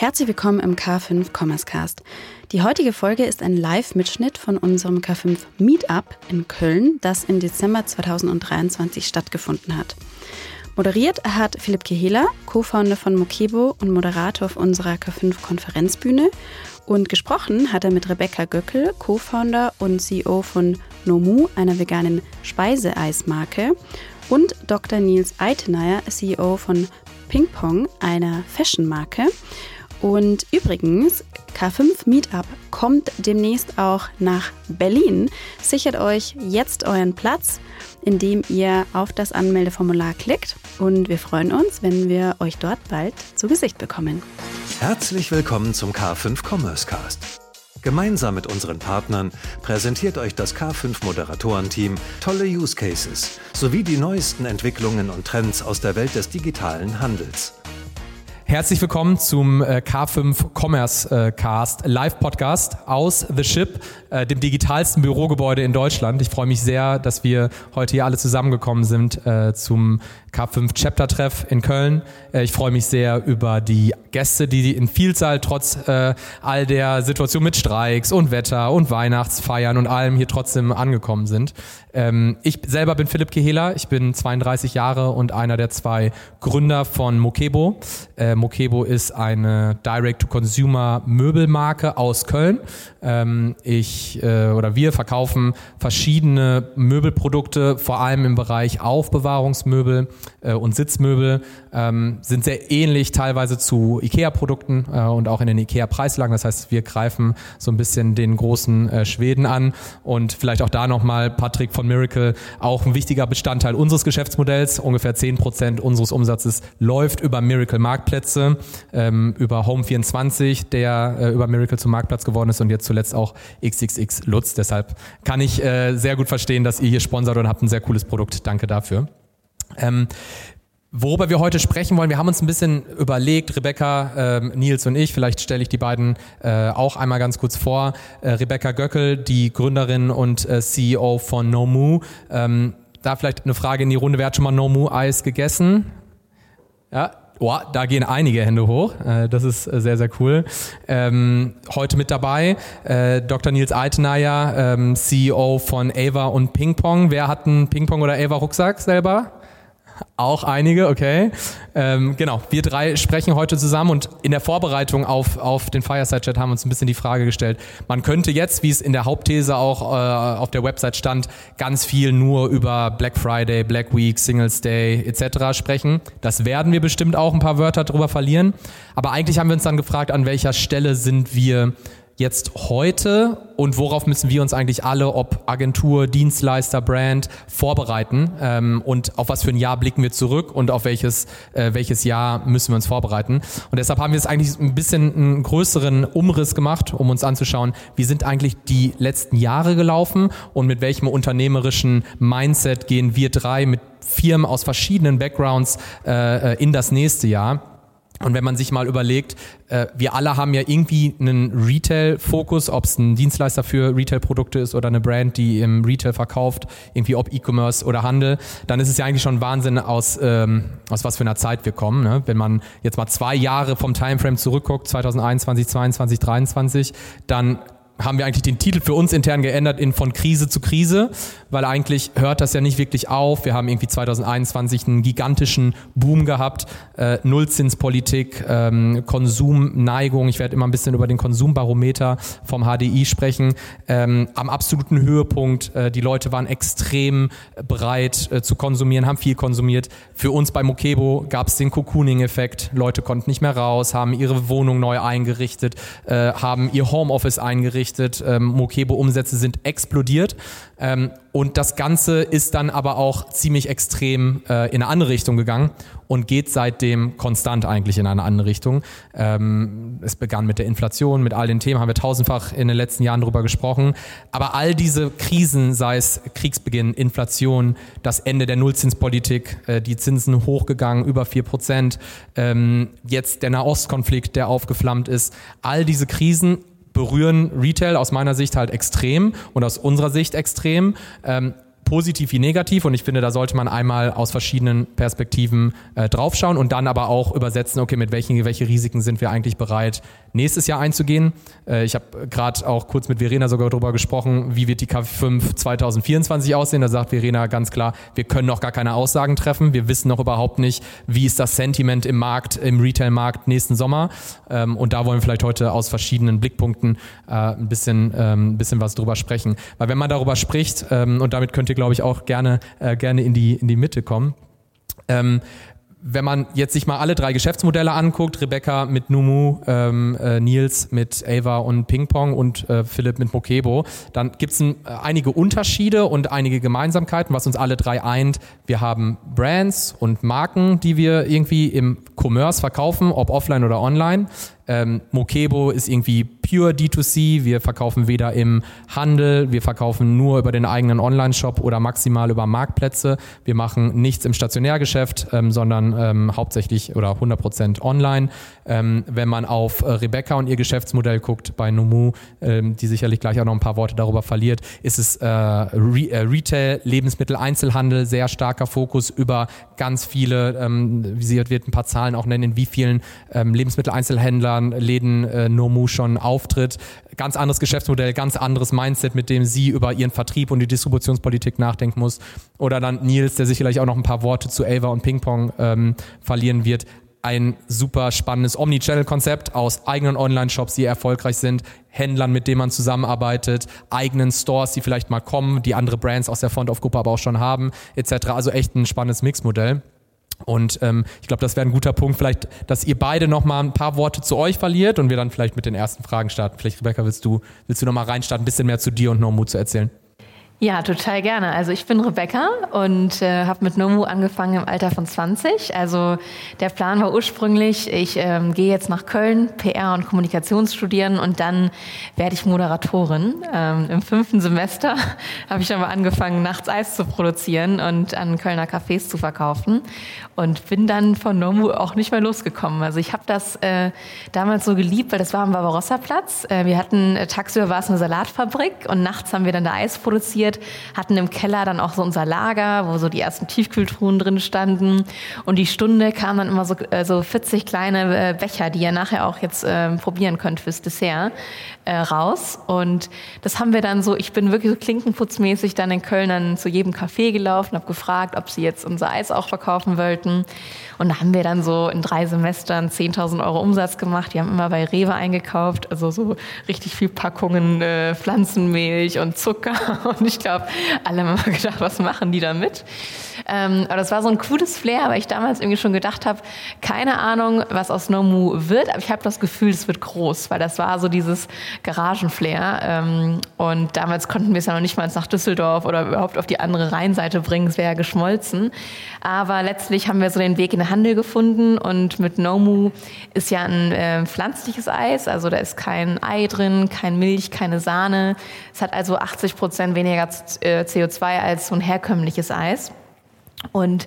Herzlich willkommen im K5 Commerce Cast. Die heutige Folge ist ein Live-Mitschnitt von unserem K5 Meetup in Köln, das im Dezember 2023 stattgefunden hat. Moderiert hat Philipp Kehela, Co-Founder von Mokebo und Moderator auf unserer K5 Konferenzbühne. Und gesprochen hat er mit Rebecca Göckel, Co-Founder und CEO von Nomu, einer veganen Speiseeismarke. Und Dr. Nils Eitenayer, CEO von Pingpong, einer Fashion-Marke. Und übrigens, K5 Meetup kommt demnächst auch nach Berlin. Sichert euch jetzt euren Platz, indem ihr auf das Anmeldeformular klickt. Und wir freuen uns, wenn wir euch dort bald zu Gesicht bekommen. Herzlich willkommen zum K5 Commerce Cast. Gemeinsam mit unseren Partnern präsentiert euch das K5 Moderatorenteam tolle Use Cases sowie die neuesten Entwicklungen und Trends aus der Welt des digitalen Handels. Herzlich willkommen zum äh, K5 Commerce äh, Cast Live Podcast aus The Ship, äh, dem digitalsten Bürogebäude in Deutschland. Ich freue mich sehr, dass wir heute hier alle zusammengekommen sind zum K5 Chapter Treff in Köln. Ich freue mich sehr über die Gäste, die in Vielzahl trotz all der Situation mit Streiks und Wetter und Weihnachtsfeiern und allem hier trotzdem angekommen sind. Ähm, ich selber bin Philipp Kehela, ich bin 32 Jahre und einer der zwei Gründer von Mokebo. Mokebo ist eine Direct-to-Consumer-Möbelmarke aus Köln. Ähm, ich äh, oder wir verkaufen verschiedene Möbelprodukte, vor allem im Bereich Aufbewahrungsmöbel äh, und Sitzmöbel, ähm, sind sehr ähnlich teilweise zu IKEA-Produkten äh, und auch in den IKEA-Preislagen. Das heißt, wir greifen so ein bisschen den großen äh, Schweden an und vielleicht auch da nochmal Patrick von Miracle, auch ein wichtiger Bestandteil unseres Geschäftsmodells. Ungefähr 10 Prozent unseres Umsatzes läuft über Miracle Marktplätze. Plätze, ähm, über Home24, der äh, über Miracle zum Marktplatz geworden ist und jetzt zuletzt auch XXX Lutz. Deshalb kann ich äh, sehr gut verstehen, dass ihr hier sponsert und habt ein sehr cooles Produkt. Danke dafür. Ähm, Worüber wir heute sprechen wollen, wir haben uns ein bisschen überlegt, Rebecca, ähm, Nils und ich, vielleicht stelle ich die beiden äh, auch einmal ganz kurz vor. Äh, Rebecca Göckel, die Gründerin und äh, CEO von Nomu. Ähm, da vielleicht eine Frage in die Runde, wer hat schon mal Nomu Eis gegessen? Ja, Oh, da gehen einige Hände hoch. Äh, das ist äh, sehr, sehr cool. Ähm, heute mit dabei äh, Dr. Nils Altenayer, ähm, CEO von Ava und Pingpong. Wer hat einen Pingpong oder Ava Rucksack selber? Auch einige, okay. Ähm, genau, wir drei sprechen heute zusammen und in der Vorbereitung auf, auf den Fireside-Chat haben wir uns ein bisschen die Frage gestellt, man könnte jetzt, wie es in der Hauptthese auch äh, auf der Website stand, ganz viel nur über Black Friday, Black Week, Singles Day etc. sprechen. Das werden wir bestimmt auch ein paar Wörter drüber verlieren. Aber eigentlich haben wir uns dann gefragt, an welcher Stelle sind wir jetzt heute und worauf müssen wir uns eigentlich alle, ob Agentur, Dienstleister, Brand, vorbereiten ähm, und auf was für ein Jahr blicken wir zurück und auf welches, äh, welches Jahr müssen wir uns vorbereiten. Und deshalb haben wir jetzt eigentlich ein bisschen einen größeren Umriss gemacht, um uns anzuschauen, wie sind eigentlich die letzten Jahre gelaufen und mit welchem unternehmerischen Mindset gehen wir drei mit Firmen aus verschiedenen Backgrounds äh, äh in das nächste Jahr. Und wenn man sich mal überlegt, äh, wir alle haben ja irgendwie einen Retail-Fokus, ob es ein Dienstleister für Retail-Produkte ist oder eine Brand, die im Retail verkauft, irgendwie ob E-Commerce oder Handel, dann ist es ja eigentlich schon Wahnsinn, aus, ähm, aus was für einer Zeit wir kommen. Ne? Wenn man jetzt mal zwei Jahre vom Timeframe zurückguckt, 2021, 2022, 2023, dann haben wir eigentlich den Titel für uns intern geändert in von Krise zu Krise, weil eigentlich hört das ja nicht wirklich auf. Wir haben irgendwie 2021 einen gigantischen Boom gehabt, äh, Nullzinspolitik, ähm, Konsumneigung. Ich werde immer ein bisschen über den Konsumbarometer vom HDI sprechen. Ähm, am absoluten Höhepunkt, äh, die Leute waren extrem bereit äh, zu konsumieren, haben viel konsumiert. Für uns bei Mokebo gab es den Cocooning-Effekt. Leute konnten nicht mehr raus, haben ihre Wohnung neu eingerichtet, äh, haben ihr Homeoffice eingerichtet berichtet, ähm, Mokebo-Umsätze sind explodiert. Ähm, und das Ganze ist dann aber auch ziemlich extrem äh, in eine andere Richtung gegangen und geht seitdem konstant eigentlich in eine andere Richtung. Ähm, es begann mit der Inflation, mit all den Themen, haben wir tausendfach in den letzten Jahren drüber gesprochen. Aber all diese Krisen, sei es Kriegsbeginn, Inflation, das Ende der Nullzinspolitik, äh, die Zinsen hochgegangen, über vier Prozent, ähm, jetzt der Nahostkonflikt, der aufgeflammt ist, all diese Krisen berühren Retail aus meiner Sicht halt extrem und aus unserer Sicht extrem. Ähm, positiv wie negativ und ich finde, da sollte man einmal aus verschiedenen Perspektiven äh, draufschauen und dann aber auch übersetzen, okay, mit welchen welche Risiken sind wir eigentlich bereit, nächstes Jahr einzugehen. Äh, ich habe gerade auch kurz mit Verena sogar darüber gesprochen, wie wird die K5 2024 aussehen. Da sagt Verena ganz klar, wir können noch gar keine Aussagen treffen. Wir wissen noch überhaupt nicht, wie ist das Sentiment im Markt, im Retail-Markt nächsten Sommer. Ähm, und da wollen wir vielleicht heute aus verschiedenen Blickpunkten äh, ein bisschen, ähm, bisschen was drüber sprechen. Weil wenn man darüber spricht, ähm, und damit könnt ihr, glaube ich, auch gerne, äh, gerne in die, in die Mitte kommen, wenn man jetzt sich mal alle drei Geschäftsmodelle anguckt, Rebecca mit Numu, ähm, äh, Nils mit Ava und Ping Pong und äh, Philipp mit Mokebo, dann gibt es äh, einige Unterschiede und einige Gemeinsamkeiten, was uns alle drei eint. Wir haben Brands und Marken, die wir irgendwie im Commerce verkaufen, ob offline oder online. Ähm, Mokebo ist irgendwie pure D2C. Wir verkaufen weder im Handel, wir verkaufen nur über den eigenen Online-Shop oder maximal über Marktplätze. Wir machen nichts im Stationärgeschäft, ähm, sondern ähm, hauptsächlich oder 100% online. Ähm, wenn man auf äh, Rebecca und ihr Geschäftsmodell guckt bei Nomu, ähm, die sicherlich gleich auch noch ein paar Worte darüber verliert, ist es äh, Re äh, Retail, Lebensmittel, Einzelhandel, sehr starker Fokus über ganz viele, ähm, wie sie wird ein paar Zahlen auch nennen, in wie vielen ähm, Lebensmitteleinzelhändlern Läden äh, Nomu schon auftritt. Ganz anderes Geschäftsmodell, ganz anderes Mindset, mit dem sie über ihren Vertrieb und die Distributionspolitik nachdenken muss. Oder dann Nils, der sicherlich auch noch ein paar Worte zu Ava und Ping Pong ähm, verlieren wird ein super spannendes Omnichannel-Konzept aus eigenen Online-Shops, die erfolgreich sind, Händlern, mit denen man zusammenarbeitet, eigenen Stores, die vielleicht mal kommen, die andere Brands aus der Front-of-Gruppe aber auch schon haben, etc. Also echt ein spannendes Mixmodell. Und ähm, ich glaube, das wäre ein guter Punkt, vielleicht, dass ihr beide noch mal ein paar Worte zu euch verliert und wir dann vielleicht mit den ersten Fragen starten. Vielleicht, Rebecca, willst du, willst du noch mal reinstarten, ein bisschen mehr zu dir und Nomu zu erzählen? Ja, total gerne. Also ich bin Rebecca und äh, habe mit Nomu angefangen im Alter von 20. Also der Plan war ursprünglich, ich ähm, gehe jetzt nach Köln PR und Kommunikation studieren und dann werde ich Moderatorin. Ähm, Im fünften Semester habe ich aber angefangen, nachts Eis zu produzieren und an Kölner Cafés zu verkaufen und bin dann von Nomu auch nicht mehr losgekommen. Also ich habe das äh, damals so geliebt, weil das war am Barbarossa-Platz. Äh, wir hatten, äh, tagsüber war es eine Salatfabrik und nachts haben wir dann da Eis produziert produziert, hatten im Keller dann auch so unser Lager, wo so die ersten Tiefkühltruhen drin standen. Und die Stunde kamen dann immer so, äh, so 40 kleine äh, Becher, die ihr nachher auch jetzt äh, probieren könnt fürs Dessert, äh, raus. Und das haben wir dann so, ich bin wirklich so klinkenputzmäßig dann in Köln dann zu jedem Café gelaufen, habe gefragt, ob sie jetzt unser Eis auch verkaufen wollten. Und da haben wir dann so in drei Semestern 10.000 Euro Umsatz gemacht. Die haben immer bei Rewe eingekauft, also so richtig viel Packungen äh, Pflanzenmilch und Zucker. Und ich glaube, alle haben immer gedacht, was machen die damit? Ähm, aber das war so ein cooles Flair, weil ich damals irgendwie schon gedacht habe, keine Ahnung, was aus Nomu wird, aber ich habe das Gefühl, es wird groß, weil das war so dieses Garagenflair. Ähm, und damals konnten wir es ja noch nicht mal nach Düsseldorf oder überhaupt auf die andere Rheinseite bringen, es wäre ja geschmolzen. Aber letztlich haben wir so den Weg in den Handel gefunden und mit Nomu ist ja ein äh, pflanzliches Eis, also da ist kein Ei drin, kein Milch, keine Sahne. Es hat also 80 Prozent weniger CO2 äh, als so ein herkömmliches Eis. Und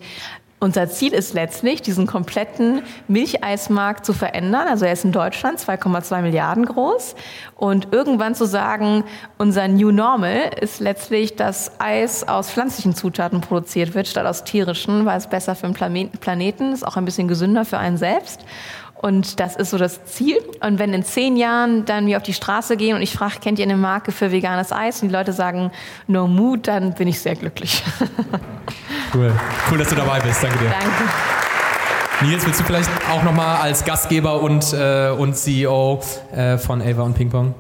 unser Ziel ist letztlich, diesen kompletten Milcheismarkt zu verändern. Also er ist in Deutschland 2,2 Milliarden groß. Und irgendwann zu sagen, unser New Normal ist letztlich, dass Eis aus pflanzlichen Zutaten produziert wird, statt aus tierischen, weil es besser für den Planeten ist, auch ein bisschen gesünder für einen selbst. Und das ist so das Ziel. Und wenn in zehn Jahren dann wir auf die Straße gehen und ich frage, kennt ihr eine Marke für veganes Eis? Und die Leute sagen No Mood, dann bin ich sehr glücklich. Cool. Cool, dass du dabei bist. Danke dir. Danke. Nils, willst du vielleicht auch nochmal als Gastgeber und, äh, und CEO äh, von Ava und Ping Pong?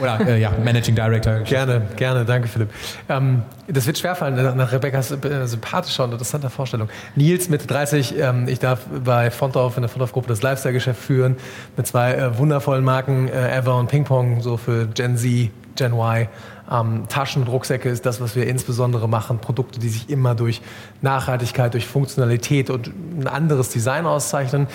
Oder äh, ja, Managing Director. Gerne, gerne, danke Philipp. Ähm, das wird schwerfallen nach Rebecca's äh, sympathischer und interessanter Vorstellung. Nils mit 30, ähm, ich darf bei Fontov in der Fontov-Gruppe das Lifestyle-Geschäft führen mit zwei äh, wundervollen Marken, äh, Ava und Ping Pong, so für Gen Z, Gen Y. Ähm, Taschen und Rucksäcke ist das, was wir insbesondere machen. Produkte, die sich immer durch Nachhaltigkeit, durch Funktionalität und ein anderes Design auszeichnen.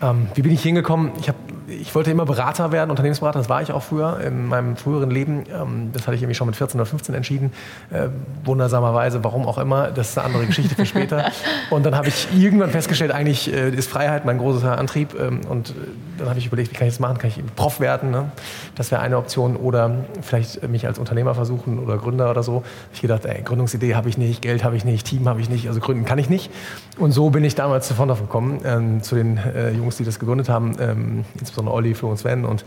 Ähm, wie bin ich hingekommen? Ich, hab, ich wollte immer Berater werden, Unternehmensberater, das war ich auch früher in meinem früheren Leben. Ähm, das hatte ich irgendwie schon mit 14 oder 15 entschieden. Äh, wundersamerweise, warum auch immer, das ist eine andere Geschichte für später. Und dann habe ich irgendwann festgestellt, eigentlich äh, ist Freiheit mein großer Antrieb. Ähm, und äh, dann habe ich überlegt, wie kann ich das machen? Kann ich Prof werden? Ne? Das wäre eine Option. Oder vielleicht mich als Unternehmer versuchen oder Gründer oder so. Ich gedacht, ey, Gründungsidee habe ich nicht, Geld habe ich nicht, Team habe ich nicht, also gründen kann ich nicht. Und so bin ich damals zu Fondorf gekommen, ähm, zu den äh, Jungs, die das gegründet haben, ähm, insbesondere Olli, Flo und Sven und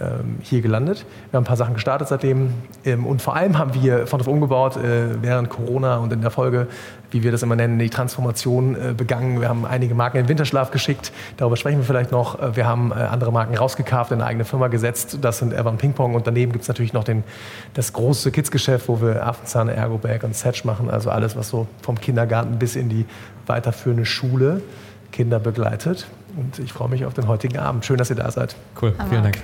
ähm, hier gelandet. Wir haben ein paar Sachen gestartet seitdem ähm, und vor allem haben wir Fondorf umgebaut äh, während Corona und in der Folge, wie wir das immer nennen, die Transformation äh, begangen. Wir haben einige Marken in den Winterschlaf geschickt, darüber sprechen wir vielleicht noch. Äh, wir haben äh, andere Marken rausgekauft, in eine eigene Firma gesetzt. Das sind Evan Pingpong und daneben gibt es natürlich noch den, das große Kids-Geschäft, wo wir Affenzahn, Ergobag und Setch machen, also alles, was so vom Kindergarten bis in die weiterführende Schule Kinder begleitet. Und ich freue mich auf den heutigen Abend. Schön, dass ihr da seid. Cool, vielen Dank.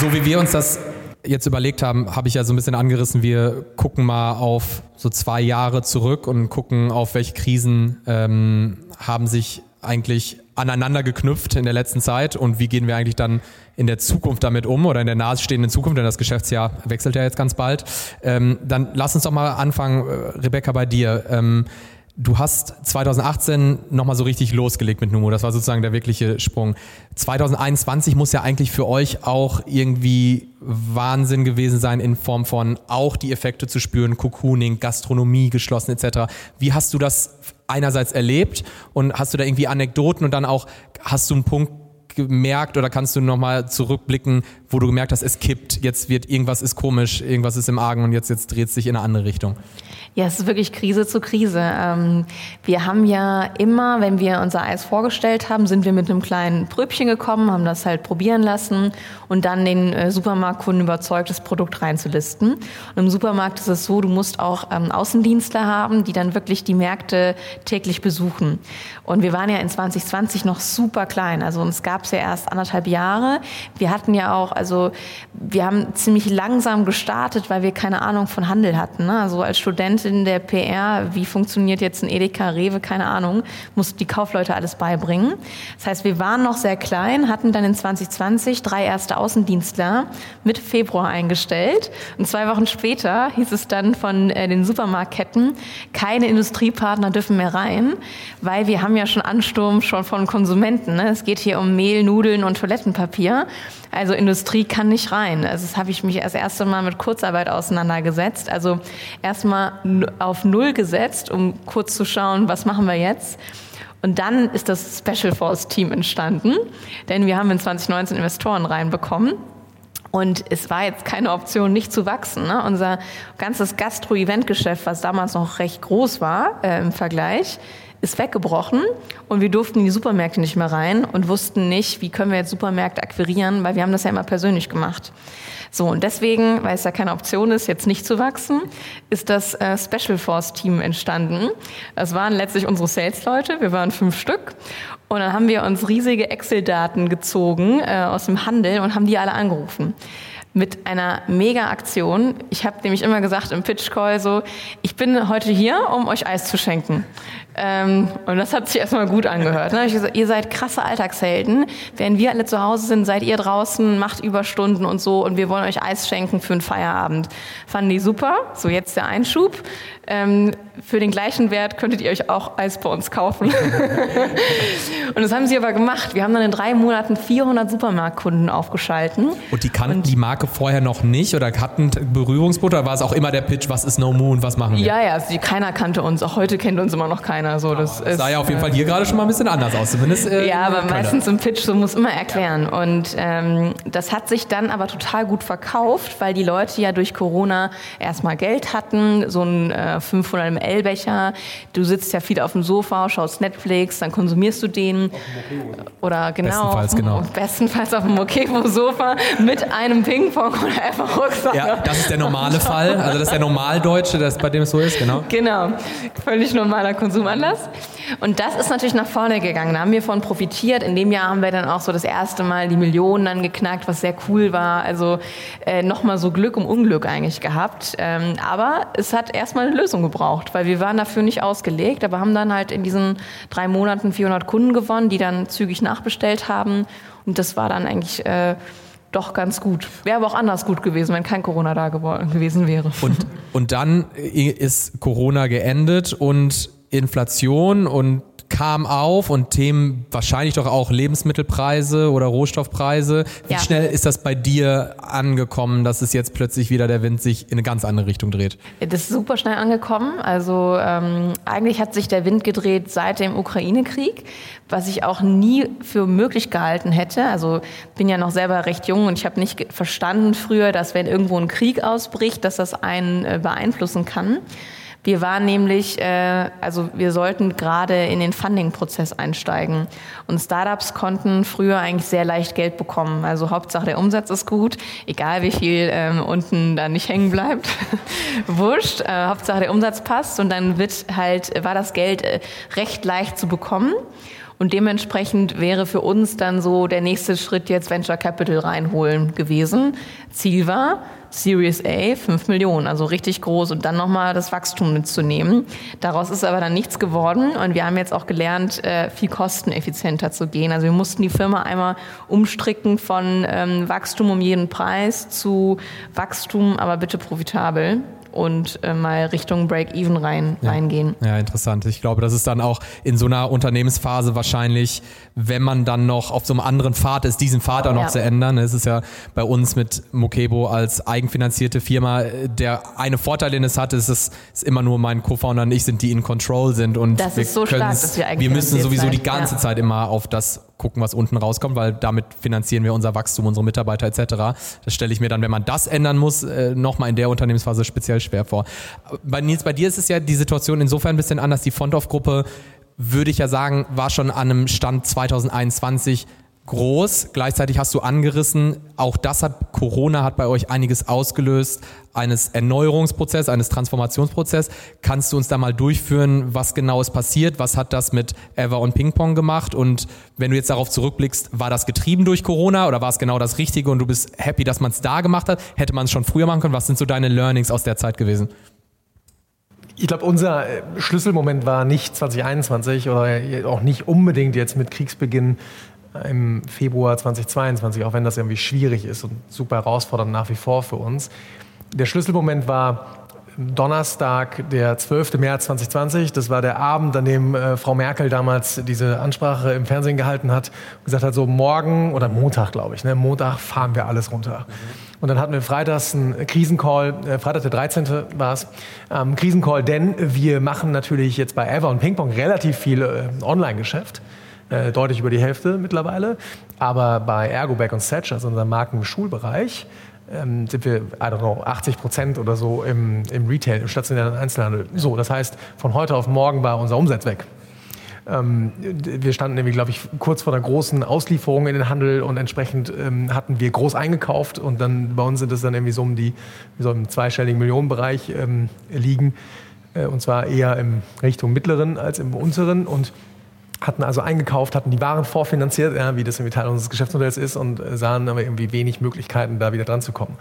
So wie wir uns das jetzt überlegt haben, habe ich ja so ein bisschen angerissen, wir gucken mal auf so zwei Jahre zurück und gucken, auf welche Krisen ähm, haben sich eigentlich aneinander geknüpft in der letzten Zeit und wie gehen wir eigentlich dann in der Zukunft damit um oder in der nahestehenden Zukunft, denn das Geschäftsjahr wechselt ja jetzt ganz bald. Ähm, dann lass uns doch mal anfangen, äh, Rebecca, bei dir. Ähm, Du hast 2018 nochmal so richtig losgelegt mit Numo. Das war sozusagen der wirkliche Sprung. 2021 muss ja eigentlich für euch auch irgendwie Wahnsinn gewesen sein in Form von auch die Effekte zu spüren, Cocooning, Gastronomie geschlossen etc. Wie hast du das einerseits erlebt und hast du da irgendwie Anekdoten und dann auch hast du einen Punkt gemerkt oder kannst du nochmal zurückblicken, wo du gemerkt hast, es kippt, jetzt wird irgendwas ist komisch, irgendwas ist im Argen und jetzt, jetzt dreht es sich in eine andere Richtung? Ja, es ist wirklich Krise zu Krise. Ähm, wir haben ja immer, wenn wir unser Eis vorgestellt haben, sind wir mit einem kleinen Pröbchen gekommen, haben das halt probieren lassen und dann den äh, Supermarktkunden überzeugt, das Produkt reinzulisten. Und im Supermarkt ist es so, du musst auch ähm, Außendienstler haben, die dann wirklich die Märkte täglich besuchen. Und wir waren ja in 2020 noch super klein. Also uns gab es ja erst anderthalb Jahre. Wir hatten ja auch, also wir haben ziemlich langsam gestartet, weil wir keine Ahnung von Handel hatten. Ne? Also als Studentin der PR, wie funktioniert jetzt ein Edeka, Rewe, keine Ahnung, mussten die Kaufleute alles beibringen. Das heißt, wir waren noch sehr klein, hatten dann in 2020 drei erste Außendienstler mit Februar eingestellt. Und zwei Wochen später hieß es dann von äh, den Supermarktketten, keine Industriepartner dürfen mehr rein, weil wir haben ja schon Ansturm schon von Konsumenten. Ne? Es geht hier um Mehl, Nudeln und Toilettenpapier. Also Industrie kann nicht rein. Also das habe ich mich das erste Mal mit Kurzarbeit auseinandergesetzt. Also erstmal auf Null gesetzt, um kurz zu schauen, was machen wir jetzt. Und dann ist das Special Force Team entstanden, denn wir haben in 2019 Investoren reinbekommen. Und es war jetzt keine Option, nicht zu wachsen. Ne? Unser ganzes Gastro-Event-Geschäft, was damals noch recht groß war äh, im Vergleich, ist weggebrochen und wir durften in die Supermärkte nicht mehr rein und wussten nicht, wie können wir jetzt Supermärkte akquirieren, weil wir haben das ja immer persönlich gemacht. So, und deswegen, weil es ja keine Option ist, jetzt nicht zu wachsen, ist das äh, Special Force Team entstanden. Das waren letztlich unsere Sales-Leute, wir waren fünf Stück. Und dann haben wir uns riesige Excel-Daten gezogen äh, aus dem Handel und haben die alle angerufen mit einer Mega-Aktion. Ich habe nämlich immer gesagt im Pitch-Call so, ich bin heute hier, um euch Eis zu schenken. Ähm, und das hat sich erstmal gut angehört. Ne? Ich gesagt, ihr seid krasse Alltagshelden. Während wir alle zu Hause sind, seid ihr draußen, macht Überstunden und so und wir wollen euch Eis schenken für einen Feierabend. Fanden die super. So, jetzt der Einschub. Ähm, für den gleichen Wert könntet ihr euch auch Eis bei uns kaufen. und das haben sie aber gemacht. Wir haben dann in drei Monaten 400 Supermarktkunden aufgeschalten. Und die kannten und die Marke vorher noch nicht oder hatten Berührungspunkte? Oder war es auch immer der Pitch, was ist No Moon, was machen wir? Ja, ja, also keiner kannte uns. Auch heute kennt uns immer noch keiner. So, das oh, sah ja auf jeden Fall hier gerade schon mal ein bisschen anders aus. Zumindest, äh, ja, aber meistens im Pitch, so muss immer erklären. Und ähm, das hat sich dann aber total gut verkauft, weil die Leute ja durch Corona erstmal Geld hatten, so ein äh, 500 ml Becher. Du sitzt ja viel auf dem Sofa, schaust Netflix, dann konsumierst du den. Oder genau. Bestenfalls, genau. Bestenfalls auf dem Mokevo-Sofa mit einem Ping-Pong oder einfach Rucksack. Ja, das ist der normale Fall. Also das ist der Normaldeutsche, das bei dem es so ist, genau. Genau. Völlig normaler Konsum. Man das? Und das ist natürlich nach vorne gegangen. Da haben wir von profitiert. In dem Jahr haben wir dann auch so das erste Mal die Millionen dann geknackt, was sehr cool war. Also äh, nochmal so Glück um Unglück eigentlich gehabt. Ähm, aber es hat erstmal eine Lösung gebraucht, weil wir waren dafür nicht ausgelegt, aber haben dann halt in diesen drei Monaten 400 Kunden gewonnen, die dann zügig nachbestellt haben. Und das war dann eigentlich... Äh, doch ganz gut. Wäre aber auch anders gut gewesen, wenn kein Corona da gewesen wäre. Und, und dann ist Corona geendet und Inflation und kam auf und Themen wahrscheinlich doch auch Lebensmittelpreise oder Rohstoffpreise. Wie ja. schnell ist das bei dir angekommen, dass es jetzt plötzlich wieder der Wind sich in eine ganz andere Richtung dreht? Das ist super schnell angekommen. Also ähm, eigentlich hat sich der Wind gedreht seit dem Ukraine-Krieg, was ich auch nie für möglich gehalten hätte. Also bin ja noch selber recht jung und ich habe nicht verstanden früher, dass wenn irgendwo ein Krieg ausbricht, dass das einen äh, beeinflussen kann. Wir waren nämlich, äh, also wir sollten gerade in den Funding-Prozess einsteigen. Und Startups konnten früher eigentlich sehr leicht Geld bekommen. Also Hauptsache der Umsatz ist gut, egal wie viel ähm, unten da nicht hängen bleibt. Wurscht, äh, Hauptsache der Umsatz passt und dann wird halt, war das Geld äh, recht leicht zu bekommen. Und dementsprechend wäre für uns dann so der nächste Schritt jetzt Venture Capital reinholen gewesen. Ziel war, Series A 5 Millionen, also richtig groß und dann nochmal das Wachstum mitzunehmen. Daraus ist aber dann nichts geworden und wir haben jetzt auch gelernt, äh, viel kosteneffizienter zu gehen. Also wir mussten die Firma einmal umstricken von ähm, Wachstum um jeden Preis zu Wachstum, aber bitte profitabel und äh, mal Richtung Break-Even rein, ja. reingehen. Ja, interessant. Ich glaube, das ist dann auch in so einer Unternehmensphase wahrscheinlich, wenn man dann noch auf so einem anderen Pfad ist, diesen Pfad auch noch ja. zu ändern. Es ist ja bei uns mit Mokebo als eigenfinanzierte Firma, der eine Vorteil, den es hat, ist, es ist immer nur mein Co-Founder und ich sind, die in Control sind und das wir ist so stark, dass wir, wir müssen sowieso die ganze ja. Zeit immer auf das gucken, was unten rauskommt, weil damit finanzieren wir unser Wachstum, unsere Mitarbeiter etc. Das stelle ich mir dann, wenn man das ändern muss, äh, nochmal in der Unternehmensphase speziell schwer vor. Bei Nils, bei dir ist es ja die Situation insofern ein bisschen anders. Die Fontov-Gruppe, würde ich ja sagen, war schon an einem Stand 2021 groß. Gleichzeitig hast du angerissen, auch das hat Corona hat bei euch einiges ausgelöst, eines Erneuerungsprozess, eines Transformationsprozess. Kannst du uns da mal durchführen, was genau ist passiert? Was hat das mit Ever und Pingpong gemacht? Und wenn du jetzt darauf zurückblickst, war das getrieben durch Corona oder war es genau das Richtige und du bist happy, dass man es da gemacht hat? Hätte man es schon früher machen können? Was sind so deine Learnings aus der Zeit gewesen? Ich glaube, unser Schlüsselmoment war nicht 2021 oder auch nicht unbedingt jetzt mit Kriegsbeginn im Februar 2022, auch wenn das irgendwie schwierig ist und super herausfordernd nach wie vor für uns. Der Schlüsselmoment war Donnerstag, der 12. März 2020. Das war der Abend, an dem äh, Frau Merkel damals diese Ansprache im Fernsehen gehalten hat und gesagt hat, so morgen oder Montag, glaube ich, ne, Montag fahren wir alles runter. Mhm. Und dann hatten wir freitags einen Krisencall, äh, Freitag der 13. war es, ähm, Krisencall, denn wir machen natürlich jetzt bei Ever und Pingpong relativ viel äh, Online-Geschäft äh, deutlich über die Hälfte mittlerweile. Aber bei Ergoback und Setch, also unserem Marken im Schulbereich, ähm, sind wir, I don't know, 80 Prozent oder so im, im Retail, im stationären Einzelhandel. So, das heißt, von heute auf morgen war unser Umsatz weg. Ähm, wir standen nämlich, glaube ich, kurz vor der großen Auslieferung in den Handel und entsprechend ähm, hatten wir groß eingekauft und dann bei uns sind es dann irgendwie so um die, so im zweistelligen Millionenbereich ähm, liegen. Äh, und zwar eher in Richtung mittleren als im unteren und hatten also eingekauft, hatten die Waren vorfinanziert, ja, wie das irgendwie Teil unseres Geschäftsmodells ist und äh, sahen aber irgendwie wenig Möglichkeiten, da wieder dran zu kommen.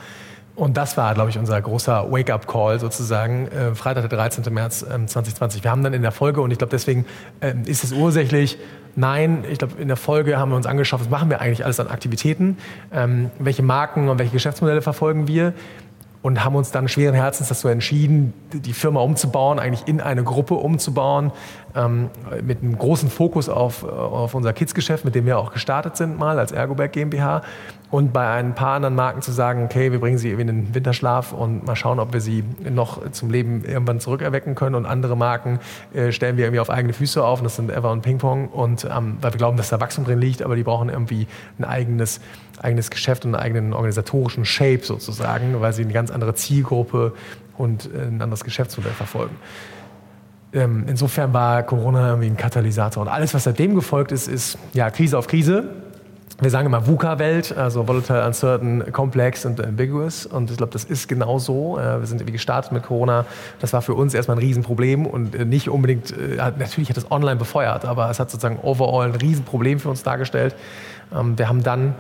Und das war, glaube ich, unser großer Wake-up-Call sozusagen, äh, Freitag, der 13. März äh, 2020. Wir haben dann in der Folge, und ich glaube, deswegen äh, ist es ursächlich, nein, ich glaube, in der Folge haben wir uns angeschaut, was machen wir eigentlich alles an Aktivitäten, ähm, welche Marken und welche Geschäftsmodelle verfolgen wir und haben uns dann schweren Herzens dazu entschieden, die Firma umzubauen, eigentlich in eine Gruppe umzubauen, ähm, mit einem großen Fokus auf, auf unser Kids-Geschäft, mit dem wir auch gestartet sind mal als Ergoberg GmbH und bei ein paar anderen Marken zu sagen, okay, wir bringen sie in den Winterschlaf und mal schauen, ob wir sie noch zum Leben irgendwann zurückerwecken können. Und andere Marken äh, stellen wir irgendwie auf eigene Füße auf. Und das sind Ever und Pingpong. Und ähm, weil wir glauben, dass da Wachstum drin liegt, aber die brauchen irgendwie ein eigenes, eigenes Geschäft und einen eigenen organisatorischen Shape sozusagen, weil sie eine ganz andere Zielgruppe und äh, ein anderes Geschäftsmodell verfolgen. Ähm, insofern war Corona irgendwie ein Katalysator. Und alles, was seitdem gefolgt ist, ist ja Krise auf Krise wir sagen immer VUCA-Welt, also Volatile, Uncertain, Complex und Ambiguous. Und ich glaube, das ist genau so. Äh, wir sind irgendwie gestartet mit Corona. Das war für uns erstmal ein Riesenproblem und äh, nicht unbedingt, äh, natürlich hat es online befeuert, aber es hat sozusagen overall ein Riesenproblem für uns dargestellt. Ähm, wir haben dann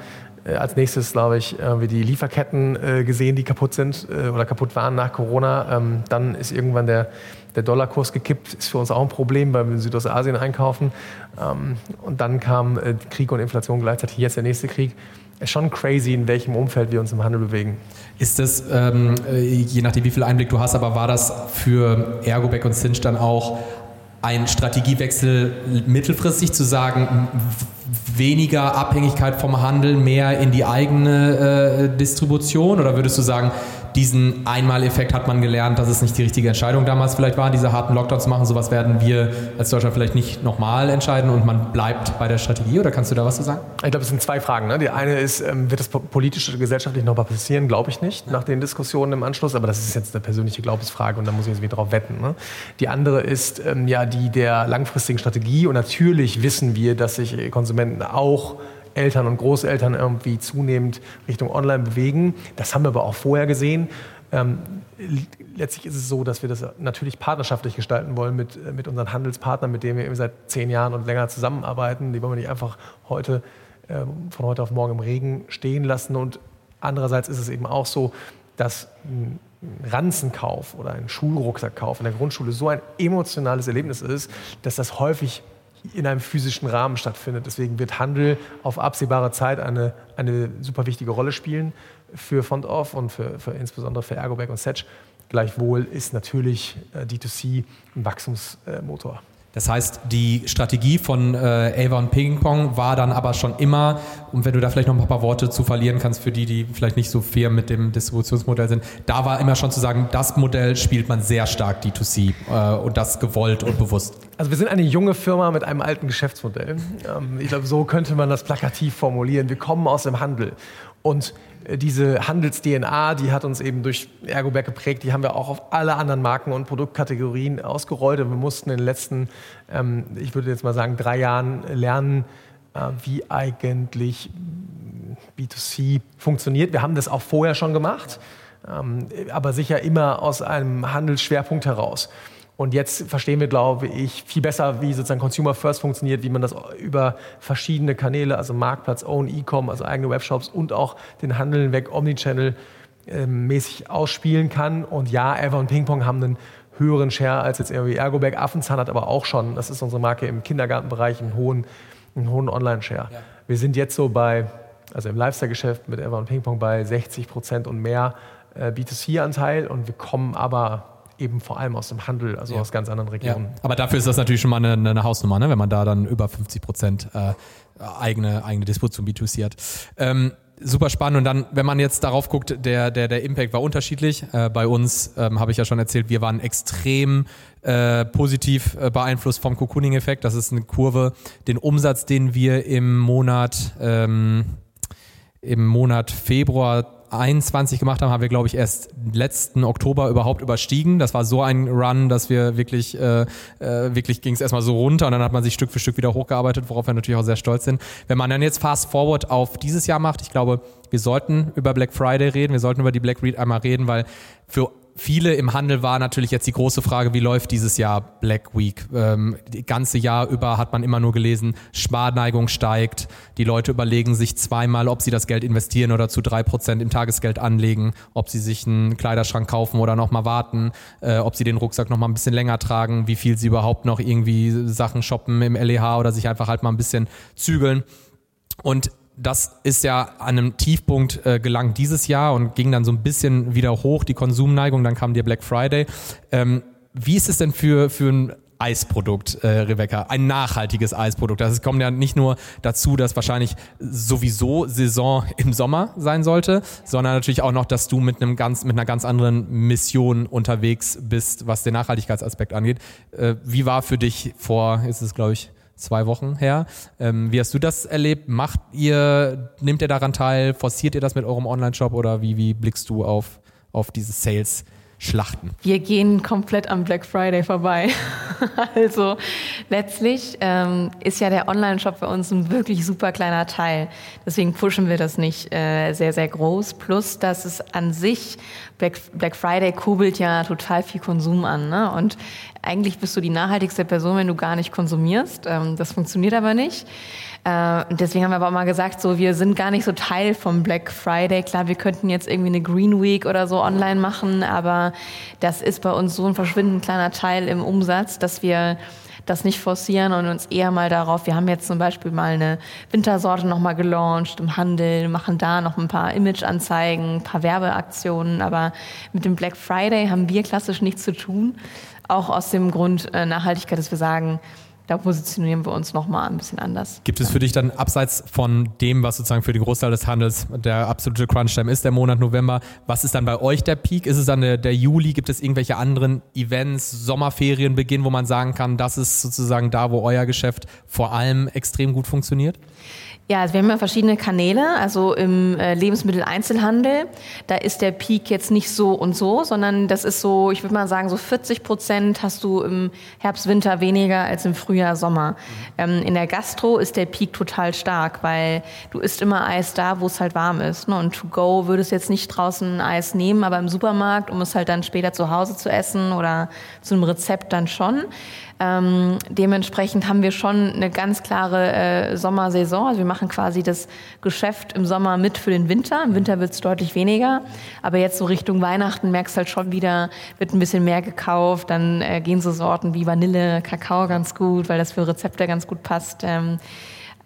als nächstes, glaube ich, wir die Lieferketten gesehen, die kaputt sind oder kaputt waren nach Corona. Ähm, dann ist irgendwann der der Dollarkurs gekippt, ist für uns auch ein Problem, weil wir in Südostasien einkaufen. Ähm, und dann kam äh, Krieg und Inflation gleichzeitig, jetzt der nächste Krieg. Ist schon crazy, in welchem Umfeld wir uns im Handel bewegen. Ist das, ähm, äh, je nachdem wie viel Einblick du hast, aber war das für Ergoback und Cinch dann auch ein Strategiewechsel mittelfristig zu sagen, weniger Abhängigkeit vom Handel, mehr in die eigene äh, Distribution? Oder würdest du sagen, diesen Einmaleffekt hat man gelernt, dass es nicht die richtige Entscheidung damals vielleicht war, diese harten Lockdowns zu machen. Sowas werden wir als Deutschland vielleicht nicht nochmal entscheiden und man bleibt bei der Strategie. Oder kannst du da was zu sagen? Ich glaube, es sind zwei Fragen. Ne? Die eine ist, ähm, wird das politisch oder gesellschaftlich nochmal passieren? Glaube ich nicht, nach den Diskussionen im Anschluss. Aber das ist jetzt eine persönliche Glaubensfrage und da muss ich jetzt wieder drauf wetten. Ne? Die andere ist ähm, ja die der langfristigen Strategie. Und natürlich wissen wir, dass sich Konsumenten auch Eltern und Großeltern irgendwie zunehmend Richtung Online bewegen. Das haben wir aber auch vorher gesehen. Ähm, letztlich ist es so, dass wir das natürlich partnerschaftlich gestalten wollen mit, äh, mit unseren Handelspartnern, mit denen wir eben seit zehn Jahren und länger zusammenarbeiten. Die wollen wir nicht einfach heute ähm, von heute auf morgen im Regen stehen lassen. Und andererseits ist es eben auch so, dass ein Ranzenkauf oder ein Schulrucksackkauf in der Grundschule so ein emotionales Erlebnis ist, dass das häufig in einem physischen Rahmen stattfindet. Deswegen wird Handel auf absehbare Zeit eine, eine super wichtige Rolle spielen für FontOff und für, für insbesondere für Ergoback und Setch. Gleichwohl ist natürlich äh, D2C ein Wachstumsmotor. Das heißt, die Strategie von äh, Avon Ping Pong war dann aber schon immer, und wenn du da vielleicht noch ein paar Worte zu verlieren kannst für die, die vielleicht nicht so fair mit dem Distributionsmodell sind, da war immer schon zu sagen, das Modell spielt man sehr stark D2C äh, und das gewollt und bewusst. Also wir sind eine junge Firma mit einem alten Geschäftsmodell. Ähm, ich glaube, so könnte man das plakativ formulieren. Wir kommen aus dem Handel und diese Handels-DNA, die hat uns eben durch Ergoberg geprägt, die haben wir auch auf alle anderen Marken und Produktkategorien ausgerollt. Und wir mussten in den letzten, ähm, ich würde jetzt mal sagen, drei Jahren lernen, äh, wie eigentlich B2C funktioniert. Wir haben das auch vorher schon gemacht, ähm, aber sicher immer aus einem Handelsschwerpunkt heraus. Und jetzt verstehen wir, glaube ich, viel besser, wie sozusagen Consumer First funktioniert, wie man das über verschiedene Kanäle, also Marktplatz, Own, E-Com, also eigene Webshops und auch den Handel weg Omnichannel äh, mäßig ausspielen kann. Und ja, Ever und Pingpong haben einen höheren Share als jetzt irgendwie Ergoberg. Affenzahn hat aber auch schon, das ist unsere Marke im Kindergartenbereich, einen hohen, einen hohen Online-Share. Ja. Wir sind jetzt so bei, also im Lifestyle-Geschäft mit Ever und Pingpong bei 60 Prozent und mehr äh, B2C-Anteil und wir kommen aber eben vor allem aus dem Handel, also ja. aus ganz anderen Regionen. Ja. Aber dafür ist das natürlich schon mal eine, eine Hausnummer, ne? wenn man da dann über 50 Prozent äh, eigene, eigene Distribution B2C hat. Ähm, super spannend. Und dann, wenn man jetzt darauf guckt, der, der, der Impact war unterschiedlich. Äh, bei uns ähm, habe ich ja schon erzählt, wir waren extrem äh, positiv äh, beeinflusst vom Cocooning-Effekt. Das ist eine Kurve, den Umsatz, den wir im Monat, ähm, im Monat Februar 21 gemacht haben, haben wir, glaube ich, erst letzten Oktober überhaupt überstiegen. Das war so ein Run, dass wir wirklich, äh, äh, wirklich ging es erstmal so runter und dann hat man sich Stück für Stück wieder hochgearbeitet, worauf wir natürlich auch sehr stolz sind. Wenn man dann jetzt fast forward auf dieses Jahr macht, ich glaube, wir sollten über Black Friday reden, wir sollten über die Black Week einmal reden, weil für viele im Handel war natürlich jetzt die große Frage, wie läuft dieses Jahr Black Week? Ähm, das ganze Jahr über hat man immer nur gelesen, Sparneigung steigt. Die Leute überlegen sich zweimal, ob sie das Geld investieren oder zu drei Prozent im Tagesgeld anlegen, ob sie sich einen Kleiderschrank kaufen oder nochmal warten, äh, ob sie den Rucksack nochmal ein bisschen länger tragen, wie viel sie überhaupt noch irgendwie Sachen shoppen im LEH oder sich einfach halt mal ein bisschen zügeln. Und das ist ja an einem Tiefpunkt äh, gelangt dieses Jahr und ging dann so ein bisschen wieder hoch, die Konsumneigung, dann kam der Black Friday. Ähm, wie ist es denn für, für ein Eisprodukt, äh, Rebecca, ein nachhaltiges Eisprodukt. Das kommt ja nicht nur dazu, dass wahrscheinlich sowieso Saison im Sommer sein sollte, sondern natürlich auch noch, dass du mit einem ganz, mit einer ganz anderen Mission unterwegs bist, was den Nachhaltigkeitsaspekt angeht. Äh, wie war für dich vor, ist es glaube ich zwei Wochen her. Ähm, wie hast du das erlebt? Macht ihr, nehmt ihr daran teil? Forciert ihr das mit eurem Online-Shop oder wie, wie blickst du auf, auf dieses Sales? schlachten? Wir gehen komplett am Black Friday vorbei. also letztlich ähm, ist ja der Online-Shop bei uns ein wirklich super kleiner Teil. Deswegen pushen wir das nicht äh, sehr, sehr groß. Plus, dass es an sich, Black, Black Friday kurbelt ja total viel Konsum an. Ne? Und eigentlich bist du die nachhaltigste Person, wenn du gar nicht konsumierst. Ähm, das funktioniert aber nicht. Äh, deswegen haben wir aber auch mal gesagt, so wir sind gar nicht so Teil vom Black Friday. Klar, wir könnten jetzt irgendwie eine Green Week oder so online machen, aber das ist bei uns so ein verschwindend kleiner Teil im Umsatz, dass wir das nicht forcieren und uns eher mal darauf, wir haben jetzt zum Beispiel mal eine Wintersorte nochmal gelauncht im Handel, machen da noch ein paar Imageanzeigen, ein paar Werbeaktionen, aber mit dem Black Friday haben wir klassisch nichts zu tun. Auch aus dem Grund äh, Nachhaltigkeit, dass wir sagen, da positionieren wir uns nochmal ein bisschen anders. Gibt es für dich dann abseits von dem, was sozusagen für den Großteil des Handels der absolute Crunch-Time ist, der Monat November, was ist dann bei euch der Peak? Ist es dann der, der Juli? Gibt es irgendwelche anderen Events, Sommerferienbeginn, wo man sagen kann, das ist sozusagen da, wo euer Geschäft vor allem extrem gut funktioniert? Ja, also wir haben ja verschiedene Kanäle. Also im äh, Lebensmitteleinzelhandel, da ist der Peak jetzt nicht so und so, sondern das ist so, ich würde mal sagen, so 40 Prozent hast du im Herbst, Winter weniger als im Frühjahr, Sommer. Ähm, in der Gastro ist der Peak total stark, weil du isst immer Eis da, wo es halt warm ist. Ne? Und to go würdest jetzt nicht draußen Eis nehmen, aber im Supermarkt, um es halt dann später zu Hause zu essen oder zu einem Rezept dann schon. Ähm, dementsprechend haben wir schon eine ganz klare äh, Sommersaison. Also wir machen quasi das Geschäft im Sommer mit für den Winter. Im Winter wird es deutlich weniger. Aber jetzt so Richtung Weihnachten merkst du halt schon wieder, wird ein bisschen mehr gekauft. Dann äh, gehen so Sorten wie Vanille, Kakao ganz gut, weil das für Rezepte ganz gut passt. Ähm,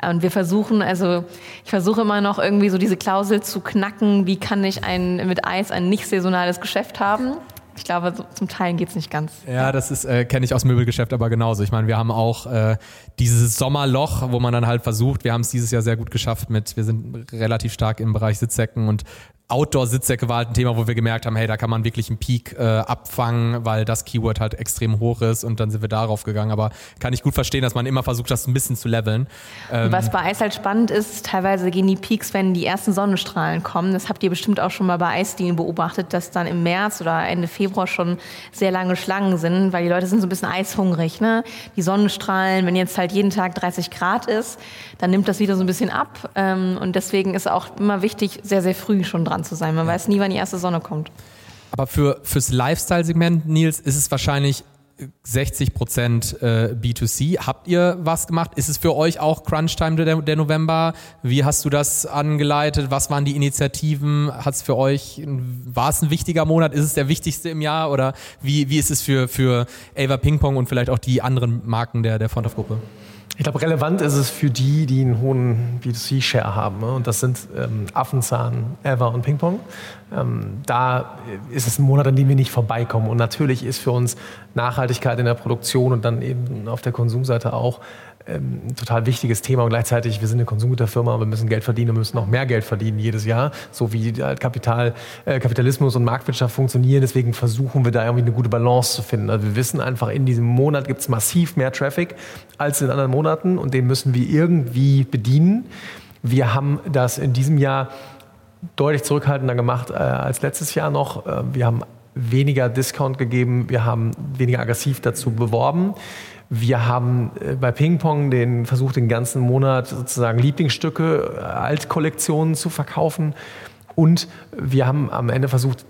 und wir versuchen, also ich versuche immer noch irgendwie so diese Klausel zu knacken, wie kann ich ein, mit Eis ein nicht saisonales Geschäft haben. Ich glaube, so, zum Teil geht es nicht ganz. Ja, das ist, äh, kenne ich aus Möbelgeschäft aber genauso. Ich meine, wir haben auch äh, dieses Sommerloch, wo man dann halt versucht, wir haben es dieses Jahr sehr gut geschafft mit, wir sind relativ stark im Bereich Sitzsäcken und Outdoor-Sitzsäcke war halt ein Thema, wo wir gemerkt haben, hey, da kann man wirklich einen Peak äh, abfangen, weil das Keyword halt extrem hoch ist und dann sind wir darauf gegangen. Aber kann ich gut verstehen, dass man immer versucht, das ein bisschen zu leveln. Ähm was bei Eis halt spannend ist, teilweise gehen die Peaks, wenn die ersten Sonnenstrahlen kommen. Das habt ihr bestimmt auch schon mal bei Eisdielen beobachtet, dass dann im März oder Ende Februar schon sehr lange Schlangen sind, weil die Leute sind so ein bisschen eishungrig. Ne? Die Sonnenstrahlen, wenn jetzt halt jeden Tag 30 Grad ist, dann nimmt das wieder so ein bisschen ab. Ähm, und deswegen ist auch immer wichtig, sehr, sehr früh schon dran zu sein. Man weiß nie, wann die erste Sonne kommt. Aber für, fürs Lifestyle-Segment, Nils, ist es wahrscheinlich 60 Prozent äh, B2C. Habt ihr was gemacht? Ist es für euch auch Crunch-Time der, der, November? Wie hast du das angeleitet? Was waren die Initiativen? Hat es für euch, war es ein wichtiger Monat? Ist es der wichtigste im Jahr? Oder wie, wie ist es für, für Ava Ping Pong und vielleicht auch die anderen Marken der, der Fronthof-Gruppe? Ich glaube, relevant ist es für die, die einen hohen B2C-Share haben. Ne? Und das sind ähm, Affenzahn, Ever und Pingpong. Ähm, da ist es ein Monat, an dem wir nicht vorbeikommen. Und natürlich ist für uns Nachhaltigkeit in der Produktion und dann eben auf der Konsumseite auch ähm, ein total wichtiges Thema und gleichzeitig, wir sind eine Konsumgüterfirma, wir müssen Geld verdienen und müssen noch mehr Geld verdienen jedes Jahr, so wie halt Kapital, äh, Kapitalismus und Marktwirtschaft funktionieren. Deswegen versuchen wir da irgendwie eine gute Balance zu finden. Also wir wissen einfach, in diesem Monat gibt es massiv mehr Traffic als in anderen Monaten und den müssen wir irgendwie bedienen. Wir haben das in diesem Jahr deutlich zurückhaltender gemacht äh, als letztes Jahr noch. Äh, wir haben weniger Discount gegeben, wir haben weniger aggressiv dazu beworben. Wir haben äh, bei Ping Pong den versucht, den ganzen Monat sozusagen Lieblingsstücke, äh, Altkollektionen zu verkaufen. Und wir haben am Ende versucht,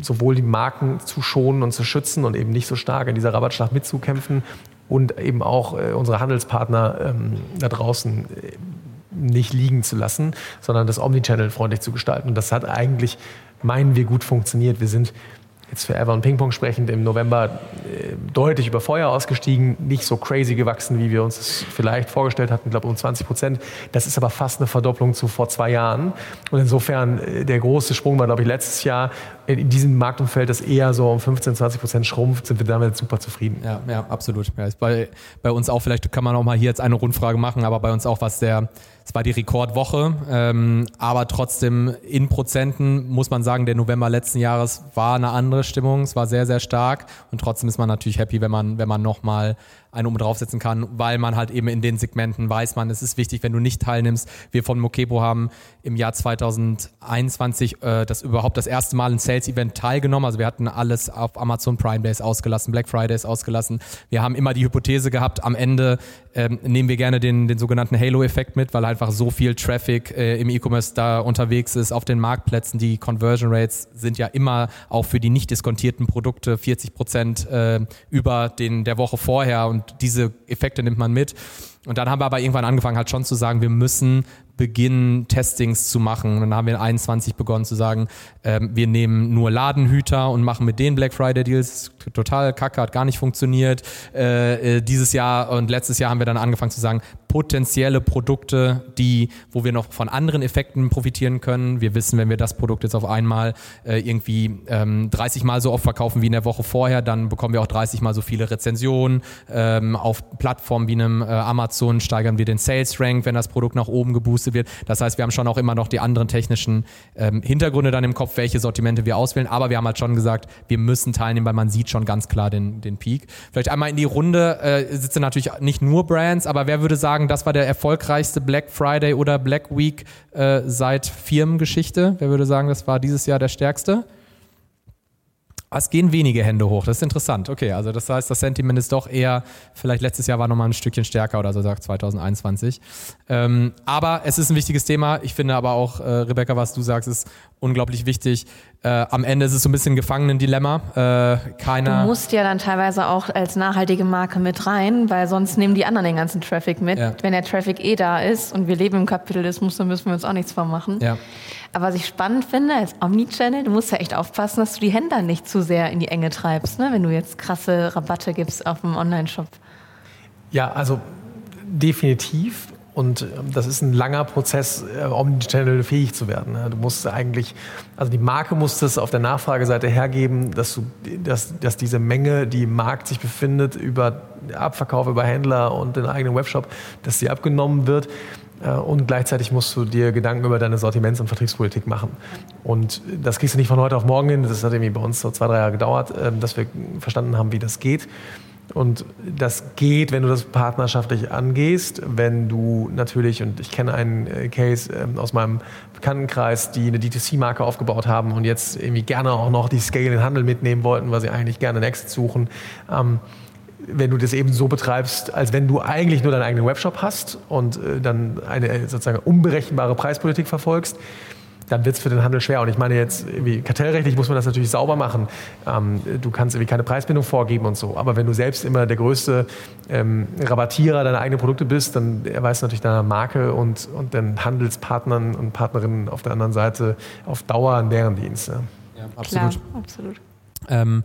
sowohl die Marken zu schonen und zu schützen und eben nicht so stark in dieser Rabattschlacht mitzukämpfen und eben auch äh, unsere Handelspartner ähm, da draußen nicht liegen zu lassen, sondern das Omnichannel freundlich zu gestalten. Und das hat eigentlich, meinen wir, gut funktioniert. Wir sind jetzt für Ever und Ping-Pong sprechend, im November äh, deutlich über Feuer ausgestiegen, nicht so crazy gewachsen, wie wir uns das vielleicht vorgestellt hatten, ich glaube um 20 Prozent. Das ist aber fast eine Verdopplung zu vor zwei Jahren. Und insofern, äh, der große Sprung war, glaube ich, letztes Jahr. In diesem Marktumfeld, das eher so um 15, 20 Prozent schrumpft, sind wir damit super zufrieden. Ja, ja absolut. Ja, bei, bei uns auch, vielleicht kann man auch mal hier jetzt eine Rundfrage machen, aber bei uns auch was der es war die Rekordwoche, ähm, aber trotzdem in Prozenten muss man sagen, der November letzten Jahres war eine andere Stimmung. Es war sehr, sehr stark und trotzdem ist man natürlich happy, wenn man, wenn man nochmal eine um draufsetzen kann, weil man halt eben in den Segmenten weiß man, es ist wichtig, wenn du nicht teilnimmst. Wir von Mokebo haben im Jahr 2021 äh, das überhaupt das erste Mal ein Sales-Event teilgenommen. Also wir hatten alles auf Amazon Prime Days ausgelassen, Black Fridays ausgelassen. Wir haben immer die Hypothese gehabt, am Ende ähm, nehmen wir gerne den, den sogenannten Halo-Effekt mit, weil einfach so viel Traffic äh, im E-Commerce da unterwegs ist auf den Marktplätzen. Die Conversion Rates sind ja immer auch für die nicht diskontierten Produkte 40 Prozent äh, über den der Woche vorher und diese Effekte nimmt man mit. Und dann haben wir aber irgendwann angefangen halt schon zu sagen, wir müssen beginnen, Testings zu machen. Und dann haben wir in 21 begonnen zu sagen, ähm, wir nehmen nur Ladenhüter und machen mit denen Black Friday Deals. Total kacke, hat gar nicht funktioniert. Äh, äh, dieses Jahr und letztes Jahr haben wir dann angefangen zu sagen, potenzielle Produkte, die, wo wir noch von anderen Effekten profitieren können. Wir wissen, wenn wir das Produkt jetzt auf einmal äh, irgendwie ähm, 30 Mal so oft verkaufen wie in der Woche vorher, dann bekommen wir auch 30 Mal so viele Rezensionen. Ähm, auf Plattformen wie einem äh, Amazon steigern wir den Sales Rank, wenn das Produkt nach oben geboostet wird. Das heißt, wir haben schon auch immer noch die anderen technischen ähm, Hintergründe dann im Kopf, welche Sortimente wir auswählen. Aber wir haben halt schon gesagt, wir müssen teilnehmen, weil man sieht schon ganz klar den, den Peak. Vielleicht einmal in die Runde äh, sitzen natürlich nicht nur Brands, aber wer würde sagen, das war der erfolgreichste Black Friday oder Black Week äh, seit Firmengeschichte? Wer würde sagen, das war dieses Jahr der stärkste? Es gehen wenige Hände hoch, das ist interessant. Okay, also das heißt, das Sentiment ist doch eher, vielleicht letztes Jahr war nochmal ein Stückchen stärker oder so, sagt 2021. Ähm, aber es ist ein wichtiges Thema. Ich finde aber auch, äh, Rebecca, was du sagst, ist unglaublich wichtig. Äh, am Ende ist es so ein bisschen Gefangenendilemma. Äh, keiner du musst ja dann teilweise auch als nachhaltige Marke mit rein, weil sonst nehmen die anderen den ganzen Traffic mit. Ja. Wenn der Traffic eh da ist und wir leben im Kapitalismus, dann müssen wir uns auch nichts vormachen. Ja. Aber was ich spannend finde als Omnichannel, du musst ja echt aufpassen, dass du die Händler nicht zu sehr in die Enge treibst, ne? wenn du jetzt krasse Rabatte gibst auf dem Online-Shop. Ja, also definitiv. Und ähm, das ist ein langer Prozess, äh, Omnichannel fähig zu werden. Ne? Du musst eigentlich, also die Marke muss es auf der Nachfrageseite hergeben, dass, du, dass, dass diese Menge, die im Markt sich befindet, über Abverkauf, über Händler und den eigenen Webshop, dass sie abgenommen wird. Äh, und gleichzeitig musst du dir Gedanken über deine Sortiments- und Vertriebspolitik machen. Und das kriegst du nicht von heute auf morgen hin. Das hat irgendwie bei uns so zwei, drei Jahre gedauert, dass wir verstanden haben, wie das geht. Und das geht, wenn du das partnerschaftlich angehst, wenn du natürlich, und ich kenne einen äh, Case ähm, aus meinem Bekanntenkreis, die eine D2C-Marke aufgebaut haben und jetzt irgendwie gerne auch noch die Scale in den Handel mitnehmen wollten, weil sie eigentlich gerne Exit suchen. Ähm, wenn du das eben so betreibst, als wenn du eigentlich nur deinen eigenen Webshop hast und äh, dann eine äh, sozusagen unberechenbare Preispolitik verfolgst, dann wird es für den Handel schwer. Und ich meine jetzt, irgendwie kartellrechtlich muss man das natürlich sauber machen. Ähm, du kannst irgendwie keine Preisbindung vorgeben und so. Aber wenn du selbst immer der größte ähm, Rabattierer deiner eigenen Produkte bist, dann erweist du natürlich deiner Marke und, und den Handelspartnern und Partnerinnen auf der anderen Seite auf Dauer einen Bärendienst. Ja, ja absolut. Klar, absolut. Ähm,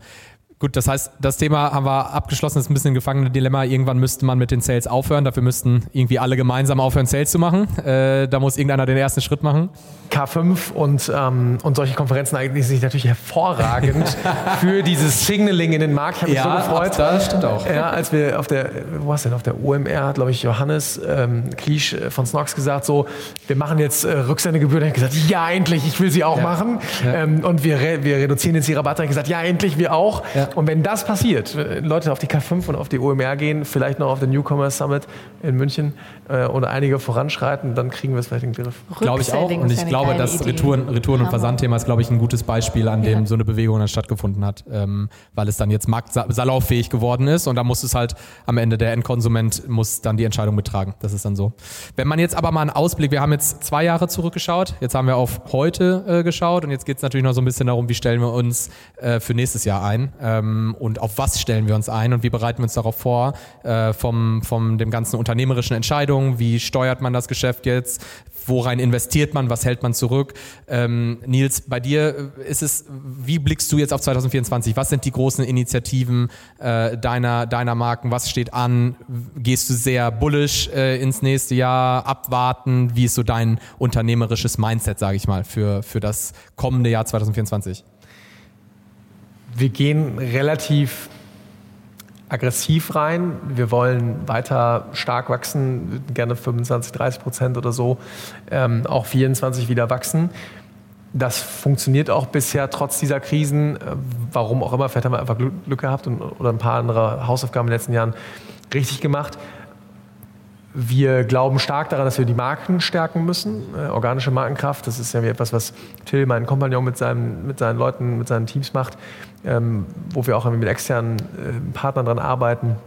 Gut, das heißt, das Thema haben wir abgeschlossen, das ist ein bisschen ein gefangenes Dilemma. Irgendwann müsste man mit den Sales aufhören. Dafür müssten irgendwie alle gemeinsam aufhören, Sales zu machen. Äh, da muss irgendeiner den ersten Schritt machen. K5 und, ähm, und solche Konferenzen eignen sich natürlich hervorragend für dieses Signaling in den Markt. Ich habe mich ja, so gefreut. Das stimmt auch. Ja, als wir auf der, wo war es denn, auf der OMR hat, glaube ich, Johannes ähm, Kliesch von Snox gesagt, so, wir machen jetzt äh, Rücksendegebühren. Ich habe gesagt, ja, endlich, ich will sie auch ja. machen. Ja. Ähm, und wir, re wir reduzieren jetzt die Rabatte. Ich habe gesagt, ja, endlich, wir auch. Ja. Und wenn das passiert, Leute auf die K5 und auf die OMR gehen, vielleicht noch auf den Newcomer Summit in München äh, oder einige voranschreiten, dann kriegen wir es vielleicht in den Griff. Glaube ich auch. Und ich glaube, das Retouren, Retouren und Versandthema ist, glaube ich, ein gutes Beispiel, an dem ja. so eine Bewegung dann stattgefunden hat, ähm, weil es dann jetzt marktsalaufähig geworden ist und da muss es halt am Ende der Endkonsument muss dann die Entscheidung mittragen. Das ist dann so. Wenn man jetzt aber mal einen Ausblick, wir haben jetzt zwei Jahre zurückgeschaut, jetzt haben wir auf heute äh, geschaut und jetzt geht es natürlich noch so ein bisschen darum, wie stellen wir uns äh, für nächstes Jahr ein. Ähm, und auf was stellen wir uns ein und wie bereiten wir uns darauf vor, äh, vom, vom dem ganzen unternehmerischen Entscheidungen, wie steuert man das Geschäft jetzt, worein investiert man, was hält man zurück. Ähm, Nils, bei dir ist es, wie blickst du jetzt auf 2024? Was sind die großen Initiativen äh, deiner, deiner Marken? Was steht an? Gehst du sehr bullish äh, ins nächste Jahr, abwarten? Wie ist so dein unternehmerisches Mindset, sage ich mal, für, für das kommende Jahr 2024? Wir gehen relativ aggressiv rein. Wir wollen weiter stark wachsen, gerne 25, 30 Prozent oder so, ähm, auch 24 wieder wachsen. Das funktioniert auch bisher trotz dieser Krisen. Warum auch immer, vielleicht haben wir einfach Glück gehabt und, oder ein paar andere Hausaufgaben in den letzten Jahren. richtig gemacht. Wir glauben stark daran, dass wir die Marken stärken müssen. Äh, organische Markenkraft, das ist ja etwas, was Till, mein Kompagnon, mit, seinem, mit seinen Leuten, mit seinen Teams macht, ähm, wo wir auch mit externen äh, Partnern daran arbeiten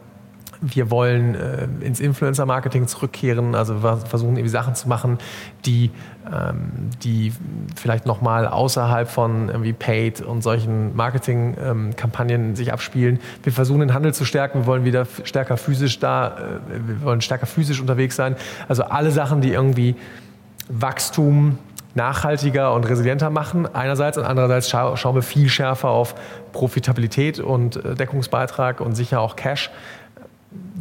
wir wollen äh, ins Influencer-Marketing zurückkehren, also versuchen irgendwie Sachen zu machen, die, ähm, die vielleicht nochmal außerhalb von irgendwie Paid und solchen Marketing-Kampagnen ähm, sich abspielen. Wir versuchen den Handel zu stärken, wir wollen wieder stärker physisch da, äh, wir wollen stärker physisch unterwegs sein. Also alle Sachen, die irgendwie Wachstum nachhaltiger und resilienter machen einerseits und andererseits scha schauen wir viel schärfer auf Profitabilität und äh, Deckungsbeitrag und sicher auch Cash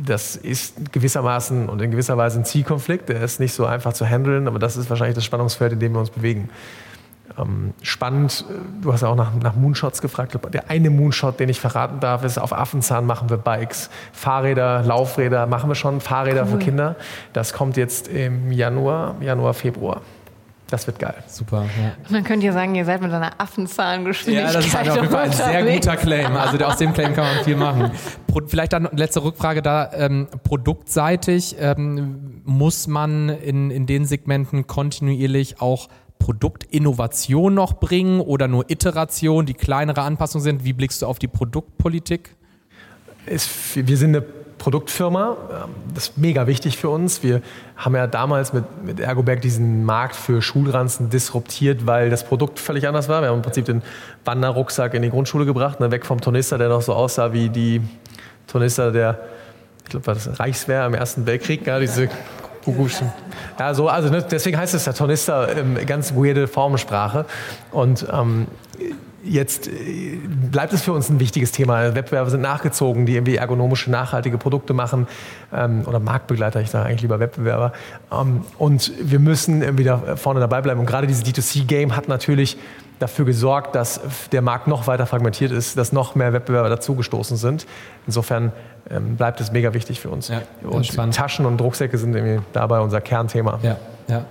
das ist gewissermaßen und in gewisser Weise ein Zielkonflikt. Der ist nicht so einfach zu handeln, aber das ist wahrscheinlich das Spannungsfeld, in dem wir uns bewegen. Ähm, spannend, du hast ja auch nach, nach, Moonshots gefragt. Der eine Moonshot, den ich verraten darf, ist auf Affenzahn machen wir Bikes. Fahrräder, Laufräder machen wir schon, Fahrräder cool. für Kinder. Das kommt jetzt im Januar, Januar, Februar. Das wird geil. Super. Ja. Und dann könnt ihr sagen, ihr seid mit einer Affenzahlengeschwindigkeit. Ja, das ist auf jeden Fall ein sehr guter Claim. Also aus dem Claim kann man viel machen. Vielleicht dann letzte Rückfrage da. Ähm, produktseitig ähm, muss man in, in den Segmenten kontinuierlich auch Produktinnovation noch bringen oder nur Iteration, die kleinere Anpassungen sind? Wie blickst du auf die Produktpolitik? Es, wir sind eine Produktfirma. Ähm, das ist mega wichtig für uns. Wir haben ja damals mit, mit Ergoberg diesen Markt für Schulranzen disruptiert, weil das Produkt völlig anders war. Wir haben im Prinzip den Wanderrucksack in die Grundschule gebracht, ne, weg vom Tornister, der noch so aussah wie die Tornister der, ich glaube, war das Reichswehr im Ersten Weltkrieg, ja, diese ja, so, also ne, deswegen heißt es ja Tornister, ähm, ganz weirde Formensprache. Und ähm, Jetzt äh, bleibt es für uns ein wichtiges Thema. Wettbewerber sind nachgezogen, die irgendwie ergonomische, nachhaltige Produkte machen. Ähm, oder Marktbegleiter, ich sage eigentlich lieber Wettbewerber. Ähm, und wir müssen irgendwie da vorne dabei bleiben. Und gerade dieses D2C-Game hat natürlich dafür gesorgt, dass der Markt noch weiter fragmentiert ist, dass noch mehr Wettbewerber dazugestoßen sind. Insofern ähm, bleibt es mega wichtig für uns. Ja, und spannend. Taschen und Drucksäcke sind irgendwie dabei unser Kernthema. Ja, ja.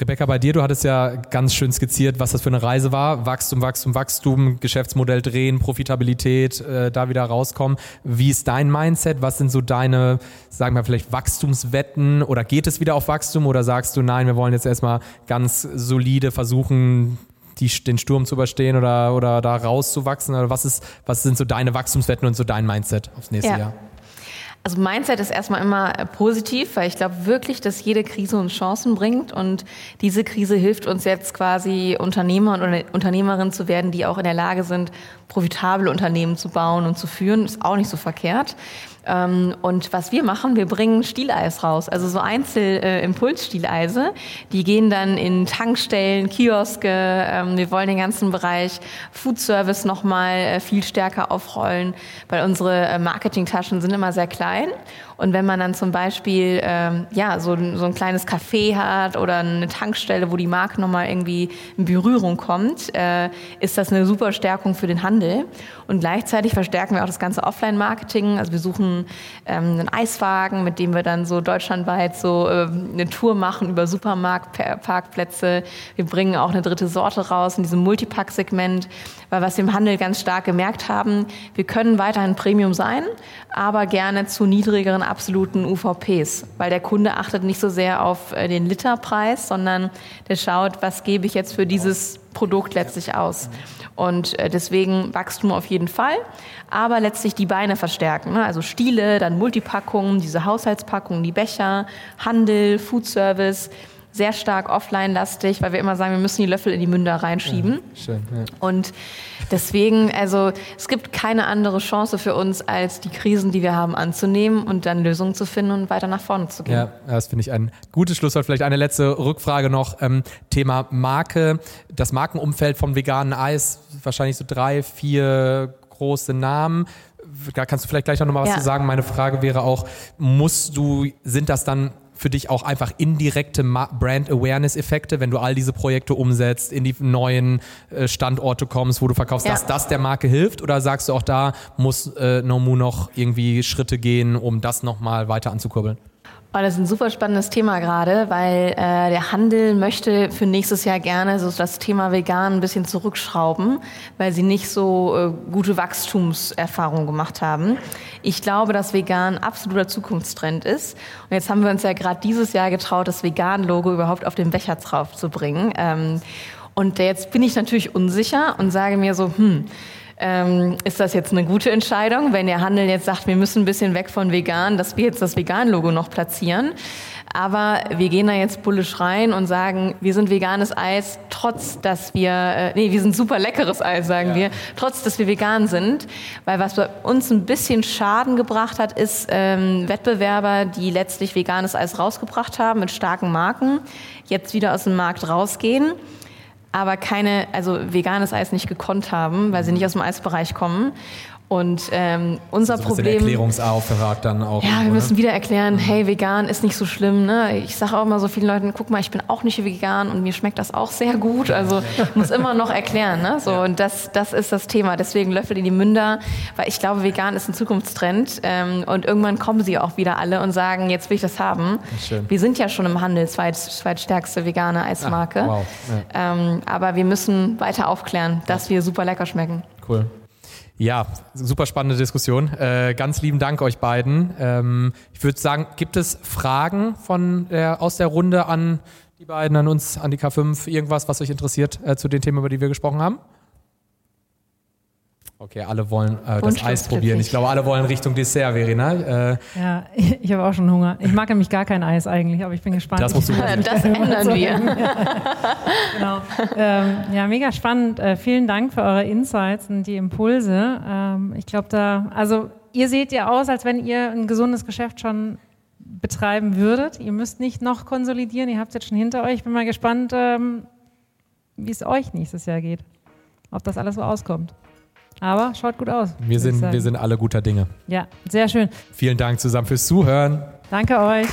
Rebecca, bei dir, du hattest ja ganz schön skizziert, was das für eine Reise war. Wachstum, Wachstum, Wachstum, Geschäftsmodell drehen, Profitabilität, äh, da wieder rauskommen. Wie ist dein Mindset? Was sind so deine, sagen wir vielleicht Wachstumswetten oder geht es wieder auf Wachstum oder sagst du, nein, wir wollen jetzt erstmal ganz solide versuchen, die, den Sturm zu überstehen oder, oder da rauszuwachsen? Oder was, ist, was sind so deine Wachstumswetten und so dein Mindset aufs nächste ja. Jahr? Also Mindset ist erstmal immer äh, positiv, weil ich glaube wirklich, dass jede Krise uns Chancen bringt und diese Krise hilft uns jetzt quasi Unternehmer und Unternehmerinnen zu werden, die auch in der Lage sind, profitable Unternehmen zu bauen und zu führen. Ist auch nicht so verkehrt. Ähm, und was wir machen, wir bringen Stieleis raus, also so Einzel-Impulsstieleise. Äh, die gehen dann in Tankstellen, Kioske. Ähm, wir wollen den ganzen Bereich Food Service nochmal äh, viel stärker aufrollen, weil unsere äh, Marketingtaschen sind immer sehr klein. Und wenn man dann zum Beispiel ähm, ja, so, so ein kleines Café hat oder eine Tankstelle, wo die Marke nochmal irgendwie in Berührung kommt, äh, ist das eine super Stärkung für den Handel. Und gleichzeitig verstärken wir auch das ganze Offline-Marketing. Also wir suchen ähm, einen Eiswagen, mit dem wir dann so deutschlandweit so äh, eine Tour machen über Supermarktparkplätze. Wir bringen auch eine dritte Sorte raus in diesem Multipack-Segment, weil was wir im Handel ganz stark gemerkt haben, wir können weiterhin Premium sein, aber gerne zu niedrigeren absoluten UVPs, weil der Kunde achtet nicht so sehr auf äh, den Literpreis, sondern der schaut, was gebe ich jetzt für dieses Produkt letztlich aus. Und äh, deswegen Wachstum auf jeden Fall, aber letztlich die Beine verstärken. Ne? Also Stiele, dann Multipackungen, diese Haushaltspackungen, die Becher, Handel, Foodservice sehr stark offline-lastig, weil wir immer sagen, wir müssen die Löffel in die Münder reinschieben. Ja, schön, ja. Und deswegen, also es gibt keine andere Chance für uns, als die Krisen, die wir haben, anzunehmen und dann Lösungen zu finden und weiter nach vorne zu gehen. Ja, das finde ich ein gutes Schlusswort. Vielleicht eine letzte Rückfrage noch. Ähm, Thema Marke. Das Markenumfeld vom veganen Eis, wahrscheinlich so drei, vier große Namen. Da kannst du vielleicht gleich noch mal was ja. zu sagen. Meine Frage wäre auch, musst du, sind das dann für dich auch einfach indirekte Brand Awareness Effekte, wenn du all diese Projekte umsetzt, in die neuen äh, Standorte kommst, wo du verkaufst, ja. dass das der Marke hilft? Oder sagst du auch da muss äh, Nomu noch irgendwie Schritte gehen, um das nochmal weiter anzukurbeln? Oh, das ist ein super spannendes Thema gerade, weil äh, der Handel möchte für nächstes Jahr gerne so das Thema vegan ein bisschen zurückschrauben, weil sie nicht so äh, gute Wachstumserfahrungen gemacht haben. Ich glaube, dass vegan absoluter Zukunftstrend ist. Und jetzt haben wir uns ja gerade dieses Jahr getraut, das Vegan-Logo überhaupt auf den Becher drauf zu bringen. Ähm, und jetzt bin ich natürlich unsicher und sage mir so, hm, ähm, ist das jetzt eine gute Entscheidung, wenn der Handel jetzt sagt, wir müssen ein bisschen weg von vegan, dass wir jetzt das Vegan-Logo noch platzieren? Aber wir gehen da jetzt bullisch rein und sagen, wir sind veganes Eis, trotz dass wir, äh, nee, wir sind super leckeres Eis, sagen ja. wir, trotz dass wir vegan sind. Weil was bei uns ein bisschen Schaden gebracht hat, ist ähm, Wettbewerber, die letztlich veganes Eis rausgebracht haben mit starken Marken, jetzt wieder aus dem Markt rausgehen aber keine, also veganes Eis nicht gekonnt haben, weil sie nicht aus dem Eisbereich kommen. Und ähm, unser also Problem. Erklärungsauftrag dann auch. Ja, wir müssen wieder erklären, mhm. hey, vegan ist nicht so schlimm. Ne? Ich sage auch immer so vielen Leuten, guck mal, ich bin auch nicht vegan und mir schmeckt das auch sehr gut. Also ich muss immer noch erklären. Ne? So, und das, das ist das Thema. Deswegen Löffel in die Münder, weil ich glaube, vegan ist ein Zukunftstrend. Ähm, und irgendwann kommen sie auch wieder alle und sagen, jetzt will ich das haben. Schön. Wir sind ja schon im Handel zweit, zweitstärkste vegane Eismarke. Ach, wow. Ja. Ähm, aber wir müssen weiter aufklären, dass wir super lecker schmecken. Cool. Ja, super spannende Diskussion. Äh, ganz lieben Dank euch beiden. Ähm, ich würde sagen, gibt es Fragen von der, aus der Runde an die beiden, an uns, an die K5, irgendwas, was euch interessiert äh, zu den Themen, über die wir gesprochen haben? Okay, alle wollen äh, das Eis probieren. Ich glaube, alle wollen Richtung Dessert, Verena. Äh, ja, ich habe auch schon Hunger. Ich mag nämlich gar kein Eis eigentlich, aber ich bin gespannt. Das musst du Das ändern wir. genau. Ähm, ja, mega spannend. Äh, vielen Dank für eure Insights und die Impulse. Ähm, ich glaube, da, also ihr seht ja aus, als wenn ihr ein gesundes Geschäft schon betreiben würdet. Ihr müsst nicht noch konsolidieren. Ihr habt es jetzt schon hinter euch. Ich bin mal gespannt, ähm, wie es euch nächstes Jahr geht. Ob das alles so auskommt. Aber schaut gut aus. Wir sind, wir sind alle guter Dinge. Ja, sehr schön. Vielen Dank zusammen fürs Zuhören. Danke euch.